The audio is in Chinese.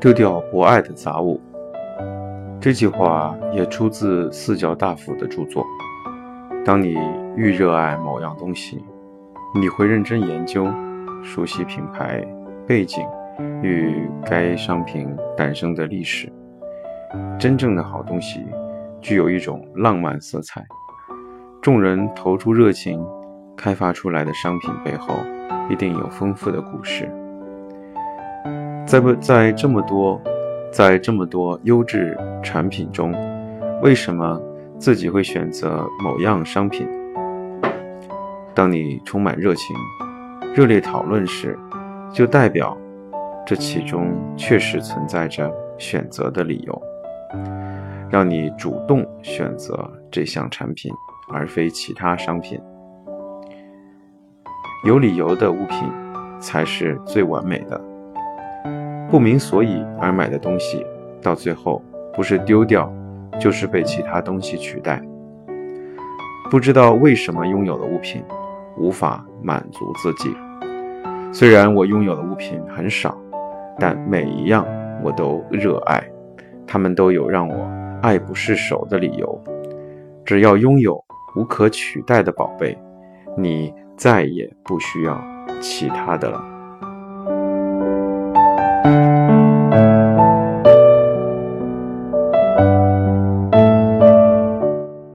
丢掉不爱的杂物。这句话也出自四角大夫的著作。当你愈热爱某样东西，你会认真研究、熟悉品牌背景与该商品诞生的历史。真正的好东西具有一种浪漫色彩，众人投注热情开发出来的商品背后，一定有丰富的故事。在不在这么多，在这么多优质产品中，为什么自己会选择某样商品？当你充满热情、热烈讨论时，就代表这其中确实存在着选择的理由，让你主动选择这项产品，而非其他商品。有理由的物品才是最完美的。不明所以而买的东西，到最后不是丢掉，就是被其他东西取代。不知道为什么拥有的物品无法满足自己。虽然我拥有的物品很少，但每一样我都热爱，他们都有让我爱不释手的理由。只要拥有无可取代的宝贝，你再也不需要其他的了。